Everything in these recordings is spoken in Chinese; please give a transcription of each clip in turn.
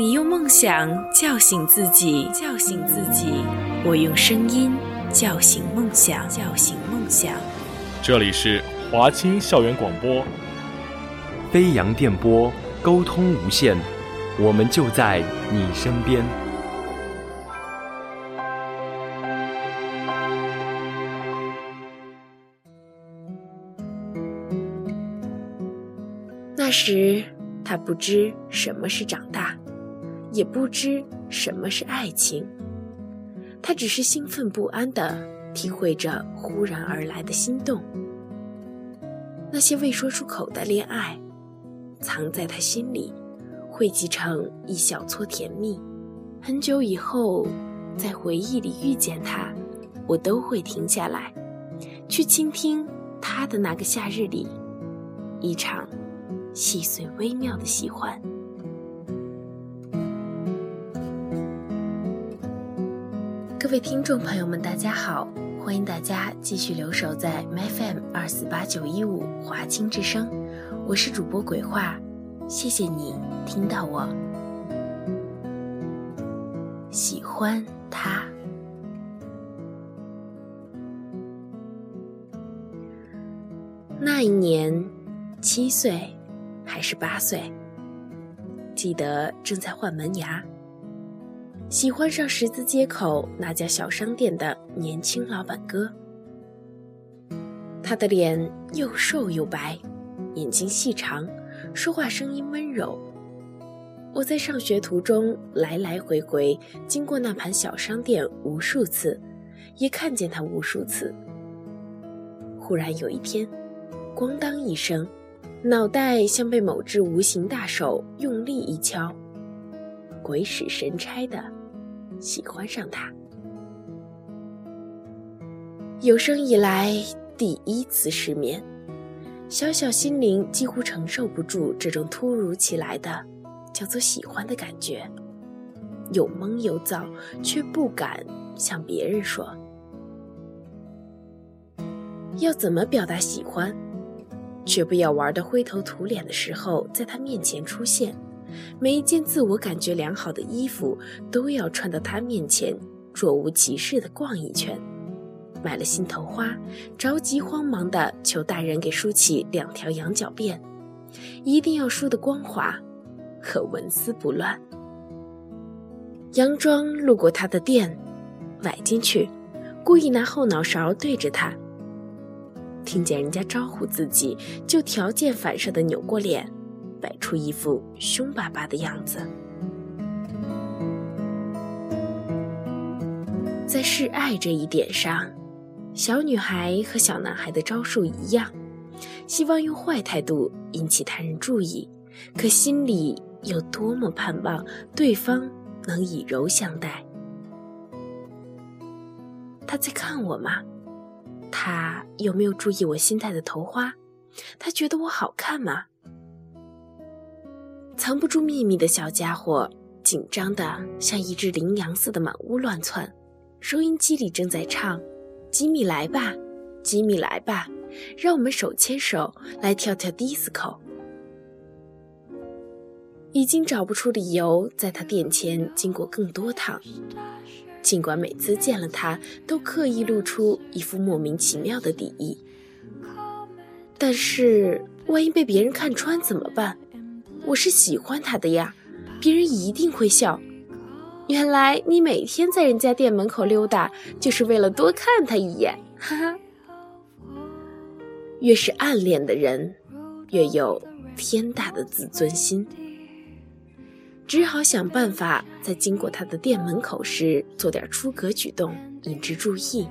你用梦想叫醒自己，叫醒自己；我用声音叫醒梦想，叫醒梦想。这里是华清校园广播，飞扬电波，沟通无限，我们就在你身边。那时，他不知什么是长大。也不知什么是爱情，他只是兴奋不安地体会着忽然而来的心动。那些未说出口的恋爱，藏在他心里，汇集成一小撮甜蜜。很久以后，在回忆里遇见他，我都会停下来，去倾听他的那个夏日里，一场细碎微妙的喜欢。各位听众朋友们，大家好！欢迎大家继续留守在 My FM 二四八九一五华清之声，我是主播鬼话，谢谢你听到我。喜欢他。那一年，七岁还是八岁？记得正在换门牙。喜欢上十字街口那家小商店的年轻老板哥。他的脸又瘦又白，眼睛细长，说话声音温柔。我在上学途中来来回回经过那盘小商店无数次，也看见他无数次。忽然有一天，咣当一声，脑袋像被某只无形大手用力一敲，鬼使神差的。喜欢上他，有生以来第一次失眠，小小心灵几乎承受不住这种突如其来的叫做喜欢的感觉，又懵又躁，却不敢向别人说。要怎么表达喜欢，却不要玩的灰头土脸的时候在他面前出现。每一件自我感觉良好的衣服都要穿到他面前，若无其事地逛一圈。买了心头花，着急慌忙地求大人给梳起两条羊角辫，一定要梳得光滑可纹丝不乱。佯装路过他的店，崴进去，故意拿后脑勺对着他。听见人家招呼自己，就条件反射地扭过脸。摆出一副凶巴巴的样子，在示爱这一点上，小女孩和小男孩的招数一样，希望用坏态度引起他人注意，可心里有多么盼望对方能以柔相待。他在看我吗？他有没有注意我心态的头花？他觉得我好看吗？藏不住秘密的小家伙，紧张的像一只羚羊似的满屋乱窜。收音机里正在唱：“吉米来吧，吉米来吧，让我们手牵手来跳跳迪斯科。”已经找不出理由在他店前经过更多趟，尽管每次见了他都刻意露出一副莫名其妙的敌意。但是万一被别人看穿怎么办？我是喜欢他的呀，别人一定会笑。原来你每天在人家店门口溜达，就是为了多看他一眼，哈哈。越是暗恋的人，越有天大的自尊心，只好想办法在经过他的店门口时做点出格举动，引之注意。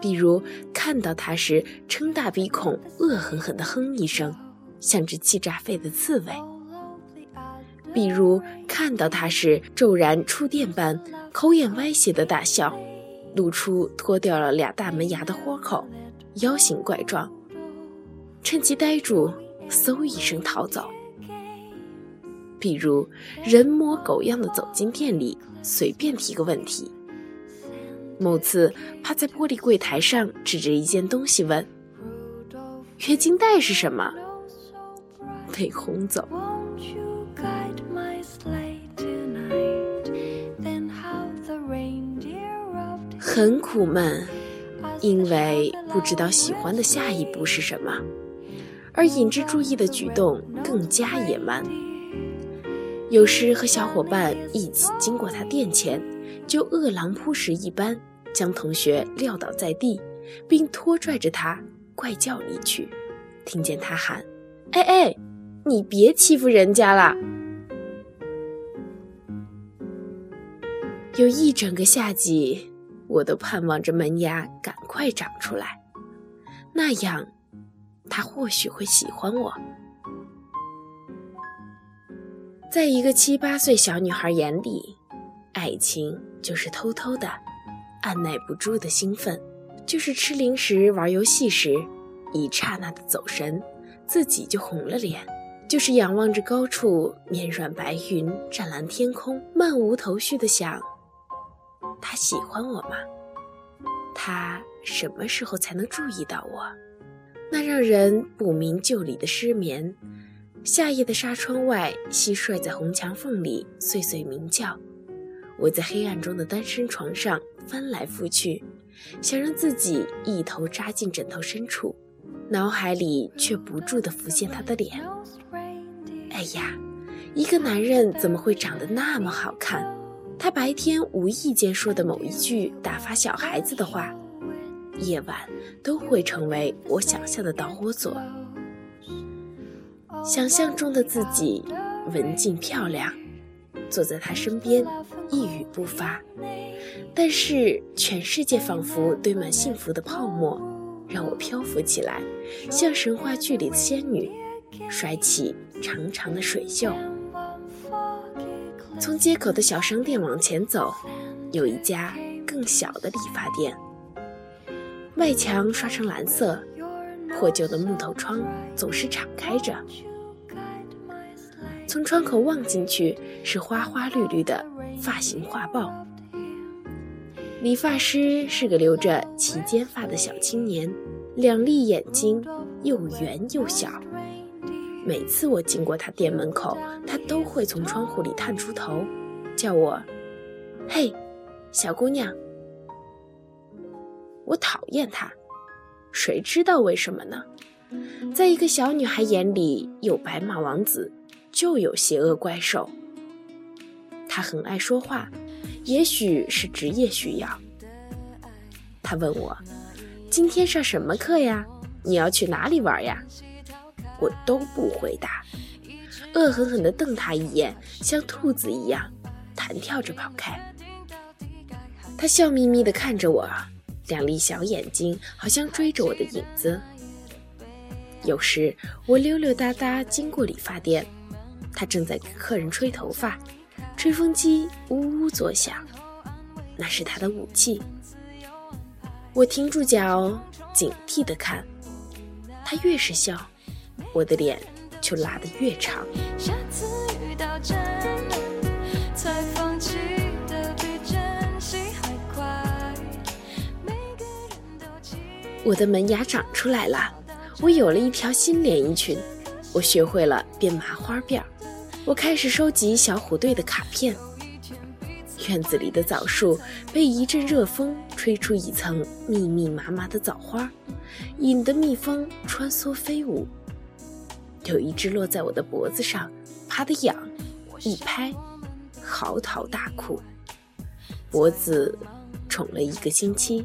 比如看到他时，撑大鼻孔，恶狠狠地哼一声。像只气炸肺的刺猬，比如看到他时骤然触电般口眼歪斜的大笑，露出脱掉了俩大门牙的豁口，妖形怪状，趁其呆住，嗖一声逃走。比如人模狗样的走进店里，随便提个问题。某次趴在玻璃柜台上，指着一件东西问：“月经带是什么？”被轰走。很苦闷，因为不知道喜欢的下一步是什么，而引之注意的举动更加野蛮。有时和小伙伴一起经过他店前，就饿狼扑食一般，将同学撂倒在地，并拖拽着他怪叫离去。听见他喊：“哎哎，你别欺负人家了！”有一整个夏季，我都盼望着门牙赶快长出来，那样他或许会喜欢我。在一个七八岁小女孩眼里，爱情就是偷偷的、按耐不住的兴奋，就是吃零食、玩游戏时一刹那的走神，自己就红了脸；就是仰望着高处绵软白云、湛蓝天空，漫无头绪的想：他喜欢我吗？他什么时候才能注意到我？那让人不明就里的失眠。夏夜的纱窗外，蟋蟀在红墙缝里碎碎鸣叫。我在黑暗中的单身床上翻来覆去，想让自己一头扎进枕头深处，脑海里却不住地浮现他的脸。哎呀，一个男人怎么会长得那么好看？他白天无意间说的某一句打发小孩子的话，夜晚都会成为我想象的导火索。想象中的自己文静漂亮，坐在他身边一语不发，但是全世界仿佛堆满幸福的泡沫，让我漂浮起来，像神话剧里的仙女，甩起长长的水袖。从街口的小商店往前走，有一家更小的理发店，外墙刷成蓝色，破旧的木头窗总是敞开着。从窗口望进去，是花花绿绿的发型画报。理发师是个留着齐肩发的小青年，两粒眼睛又圆又小。每次我经过他店门口，他都会从窗户里探出头，叫我：“嘿，小姑娘。”我讨厌他，谁知道为什么呢？在一个小女孩眼里，有白马王子。就有邪恶怪兽。他很爱说话，也许是职业需要。他问我：“今天上什么课呀？你要去哪里玩呀？”我都不回答，恶狠狠地瞪他一眼，像兔子一样弹跳着跑开。他笑眯眯地看着我，两粒小眼睛好像追着我的影子。有时我溜溜达达经过理发店。他正在给客人吹头发，吹风机呜呜作响，那是他的武器。我停住脚，警惕地看，他越是笑，我的脸就拉得越长。我的门牙长出来了，我有了一条新连衣裙，我学会了编麻花辫儿。我开始收集小虎队的卡片。院子里的枣树被一阵热风吹出一层密密麻麻的枣花，引得蜜蜂穿梭飞舞。有一只落在我的脖子上，怕得痒，一拍，嚎啕大哭，脖子肿了一个星期。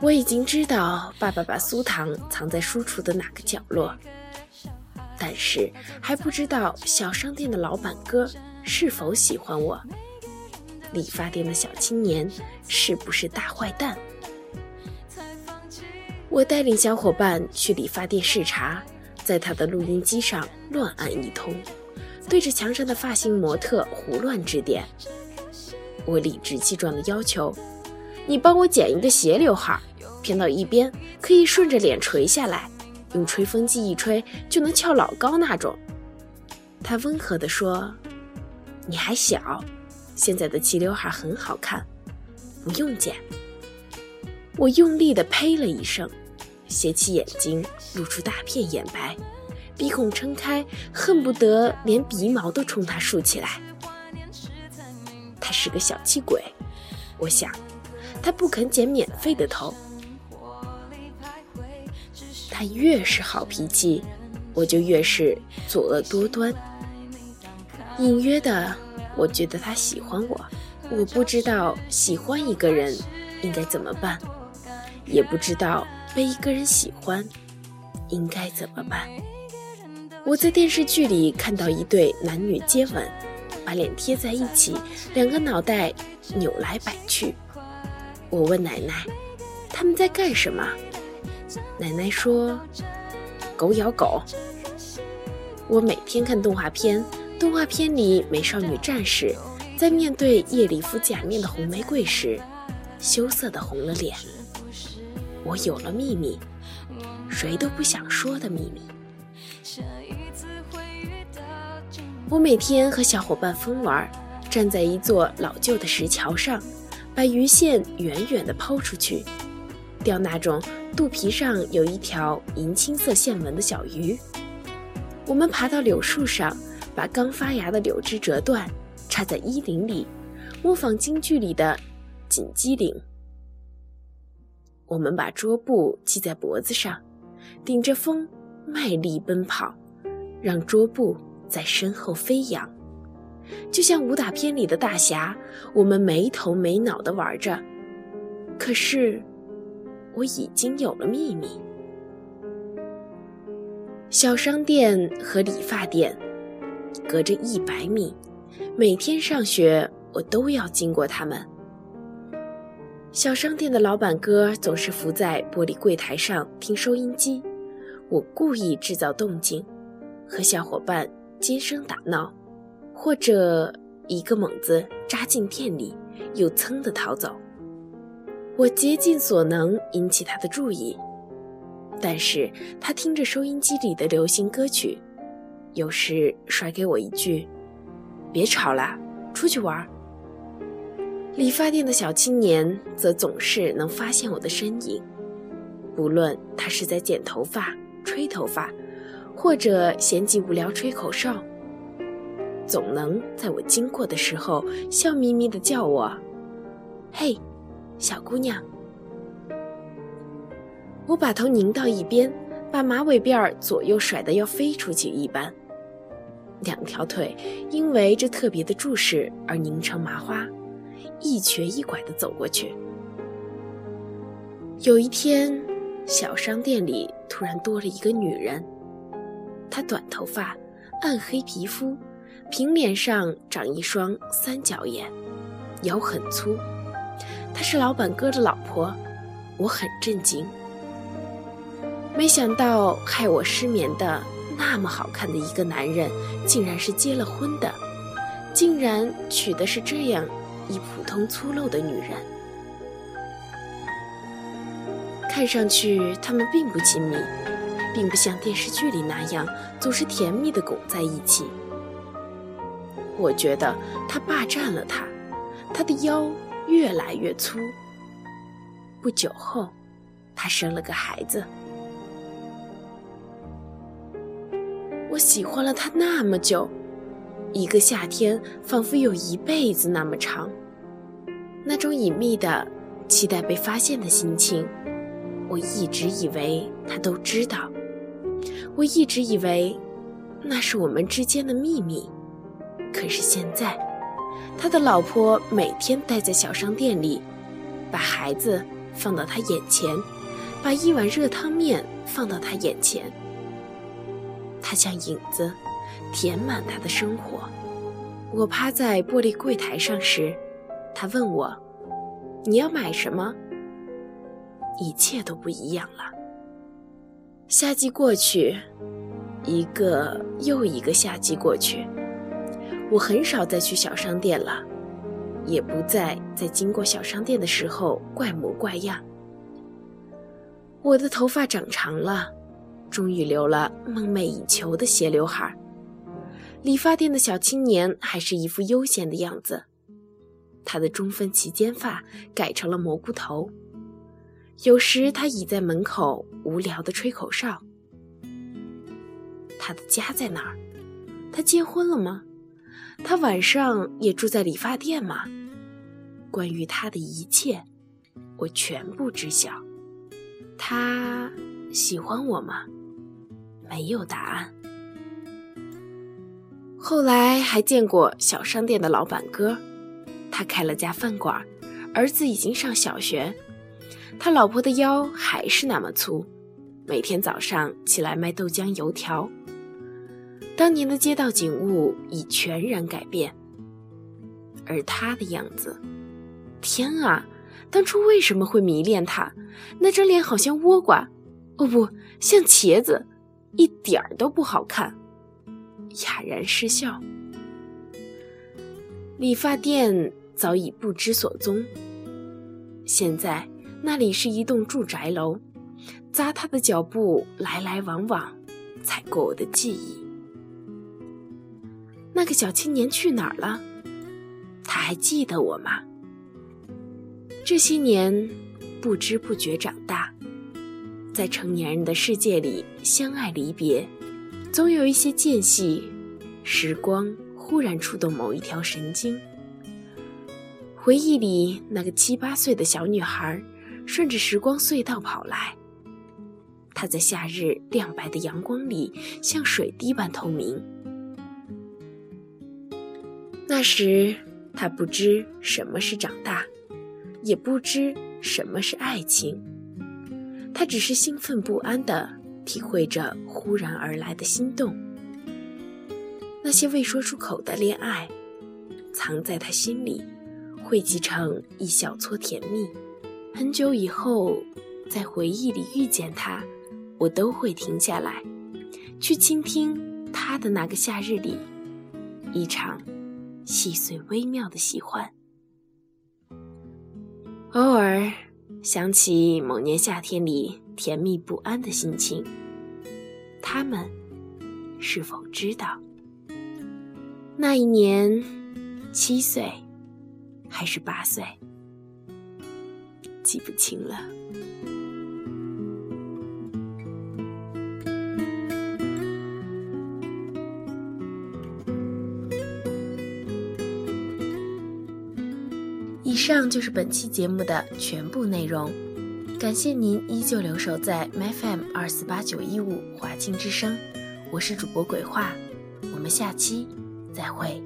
我已经知道爸爸把酥糖藏在书橱的哪个角落。但是还不知道小商店的老板哥是否喜欢我，理发店的小青年是不是大坏蛋？我带领小伙伴去理发店视察，在他的录音机上乱按一通，对着墙上的发型模特胡乱指点。我理直气壮地要求：“你帮我剪一个斜刘海，偏到一边，可以顺着脸垂下来。”用吹风机一吹就能翘老高那种，他温和地说：“你还小，现在的齐刘海很好看，不用剪。”我用力地呸了一声，斜起眼睛，露出大片眼白，鼻孔撑开，恨不得连鼻毛都冲他竖起来。他是个小气鬼，我想，他不肯剪免费的头。他越是好脾气，我就越是作恶多端。隐约的，我觉得他喜欢我。我不知道喜欢一个人应该怎么办，也不知道被一个人喜欢应该怎么办。我在电视剧里看到一对男女接吻，把脸贴在一起，两个脑袋扭来摆去。我问奶奶，他们在干什么？奶奶说：“狗咬狗。”我每天看动画片，动画片里美少女战士在面对夜里敷假面的红玫瑰时，羞涩的红了脸。我有了秘密，谁都不想说的秘密。我每天和小伙伴疯玩，站在一座老旧的石桥上，把鱼线远远地抛出去，钓那种。肚皮上有一条银青色线纹的小鱼。我们爬到柳树上，把刚发芽的柳枝折断，插在衣领里，模仿京剧里的锦鸡领。我们把桌布系在脖子上，顶着风卖力奔跑，让桌布在身后飞扬，就像武打片里的大侠。我们没头没脑的玩着，可是。我已经有了秘密。小商店和理发店隔着一百米，每天上学我都要经过他们。小商店的老板哥总是伏在玻璃柜台上听收音机，我故意制造动静，和小伙伴尖声打闹，或者一个猛子扎进店里，又噌的逃走。我竭尽所能引起他的注意，但是他听着收音机里的流行歌曲，有时甩给我一句：“别吵了，出去玩。”理发店的小青年则总是能发现我的身影，不论他是在剪头发、吹头发，或者闲极无聊吹口哨，总能在我经过的时候笑眯眯地叫我：“嘿。”小姑娘，我把头拧到一边，把马尾辫儿左右甩得要飞出去一般，两条腿因为这特别的注视而拧成麻花，一瘸一拐地走过去。有一天，小商店里突然多了一个女人，她短头发，暗黑皮肤，平脸上长一双三角眼，腰很粗。她是老板哥的老婆，我很震惊。没想到害我失眠的那么好看的一个男人，竟然是结了婚的，竟然娶的是这样一普通粗陋的女人。看上去他们并不亲密，并不像电视剧里那样总是甜蜜的拱在一起。我觉得他霸占了她，她的腰。越来越粗。不久后，她生了个孩子。我喜欢了他那么久，一个夏天仿佛有一辈子那么长。那种隐秘的、期待被发现的心情，我一直以为他都知道。我一直以为那是我们之间的秘密。可是现在。他的老婆每天待在小商店里，把孩子放到他眼前，把一碗热汤面放到他眼前。他像影子，填满他的生活。我趴在玻璃柜台上时，他问我：“你要买什么？”一切都不一样了。夏季过去，一个又一个夏季过去。我很少再去小商店了，也不再在经过小商店的时候怪模怪样。我的头发长长了，终于留了梦寐以求的斜刘海儿。理发店的小青年还是一副悠闲的样子，他的中分齐肩发改成了蘑菇头。有时他倚在门口无聊地吹口哨。他的家在哪儿？他结婚了吗？他晚上也住在理发店吗？关于他的一切，我全部知晓。他喜欢我吗？没有答案。后来还见过小商店的老板哥，他开了家饭馆，儿子已经上小学，他老婆的腰还是那么粗，每天早上起来卖豆浆油条。当年的街道景物已全然改变，而他的样子，天啊！当初为什么会迷恋他？那张脸好像倭瓜，哦不像茄子，一点儿都不好看。哑然失笑。理发店早已不知所踪。现在那里是一栋住宅楼，砸他的脚步来来往往，踩过我的记忆。那个小青年去哪儿了？他还记得我吗？这些年，不知不觉长大，在成年人的世界里，相爱离别，总有一些间隙，时光忽然触动某一条神经。回忆里那个七八岁的小女孩，顺着时光隧道跑来，她在夏日亮白的阳光里，像水滴般透明。那时，她不知什么是长大。也不知什么是爱情，他只是兴奋不安的体会着忽然而来的心动。那些未说出口的恋爱，藏在他心里，汇集成一小撮甜蜜。很久以后，在回忆里遇见他，我都会停下来，去倾听他的那个夏日里，一场细碎微妙的喜欢。偶尔想起某年夏天里甜蜜不安的心情，他们是否知道？那一年七岁还是八岁，记不清了。以上就是本期节目的全部内容，感谢您依旧留守在 myfm 二四八九一五华清之声，我是主播鬼话，我们下期再会。